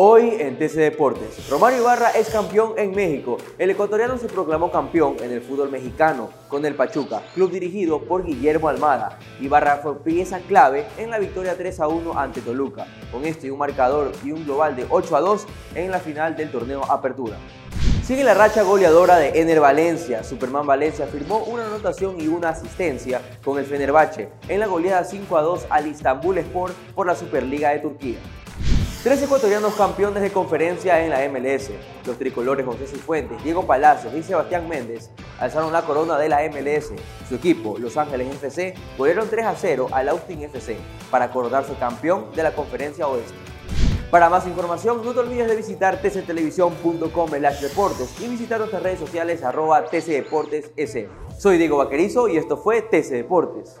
Hoy en TC Deportes, Romario Ibarra es campeón en México. El ecuatoriano se proclamó campeón en el fútbol mexicano con el Pachuca, club dirigido por Guillermo Almada. Ibarra fue pieza clave en la victoria 3 a 1 ante Toluca, con este un marcador y un global de 8 a 2 en la final del torneo Apertura. Sigue la racha goleadora de Ener Valencia. Superman Valencia firmó una anotación y una asistencia con el Fenerbahce en la goleada 5 a 2 al Istanbul Sport por la Superliga de Turquía. Tres ecuatorianos campeones de conferencia en la MLS. Los tricolores José Cifuentes, Diego Palacios y Sebastián Méndez alzaron la corona de la MLS. Su equipo, Los Ángeles FC, golearon 3 a 0 al Austin FC para coronarse campeón de la conferencia oeste. Para más información, no te olvides de visitar tctelevisión.com deportes y visitar nuestras redes sociales arroba tcdeportes Soy Diego Vaquerizo y esto fue TC Deportes.